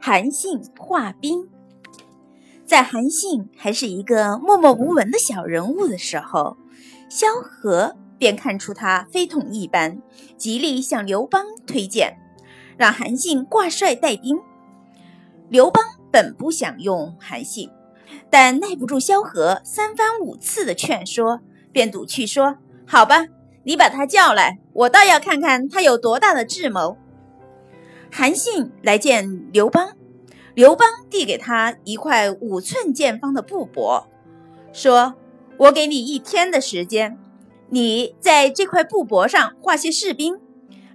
韩信画兵。在韩信还是一个默默无闻的小人物的时候，萧何便看出他非同一般，极力向刘邦推荐，让韩信挂帅带兵。刘邦本不想用韩信，但耐不住萧何三番五次的劝说，便赌气说：“好吧，你把他叫来，我倒要看看他有多大的智谋。”韩信来见刘邦。刘邦递给他一块五寸见方的布帛，说：“我给你一天的时间，你在这块布帛上画些士兵，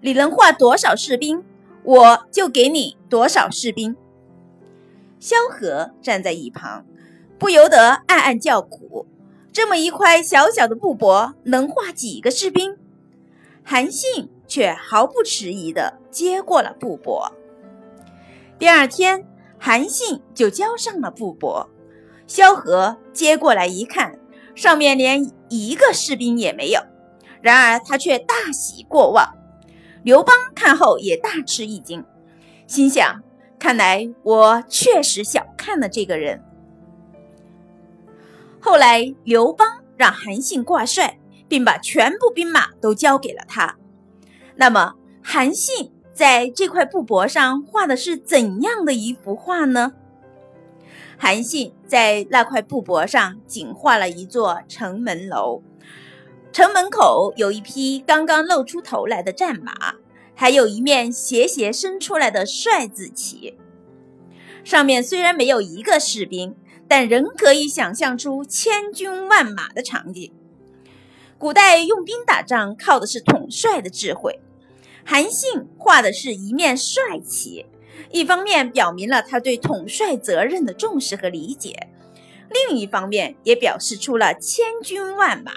你能画多少士兵，我就给你多少士兵。”萧何站在一旁，不由得暗暗叫苦：这么一块小小的布帛，能画几个士兵？韩信却毫不迟疑地接过了布帛。第二天。韩信就交上了布帛，萧何接过来一看，上面连一个士兵也没有。然而他却大喜过望。刘邦看后也大吃一惊，心想：看来我确实小看了这个人。后来刘邦让韩信挂帅，并把全部兵马都交给了他。那么韩信。在这块布帛上画的是怎样的一幅画呢？韩信在那块布帛上仅画了一座城门楼，城门口有一匹刚刚露出头来的战马，还有一面斜斜伸出来的帅字旗。上面虽然没有一个士兵，但仍可以想象出千军万马的场景。古代用兵打仗靠的是统帅的智慧。韩信画的是一面帅旗，一方面表明了他对统帅责任的重视和理解，另一方面也表示出了千军万马。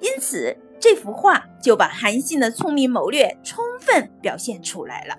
因此，这幅画就把韩信的聪明谋略充分表现出来了。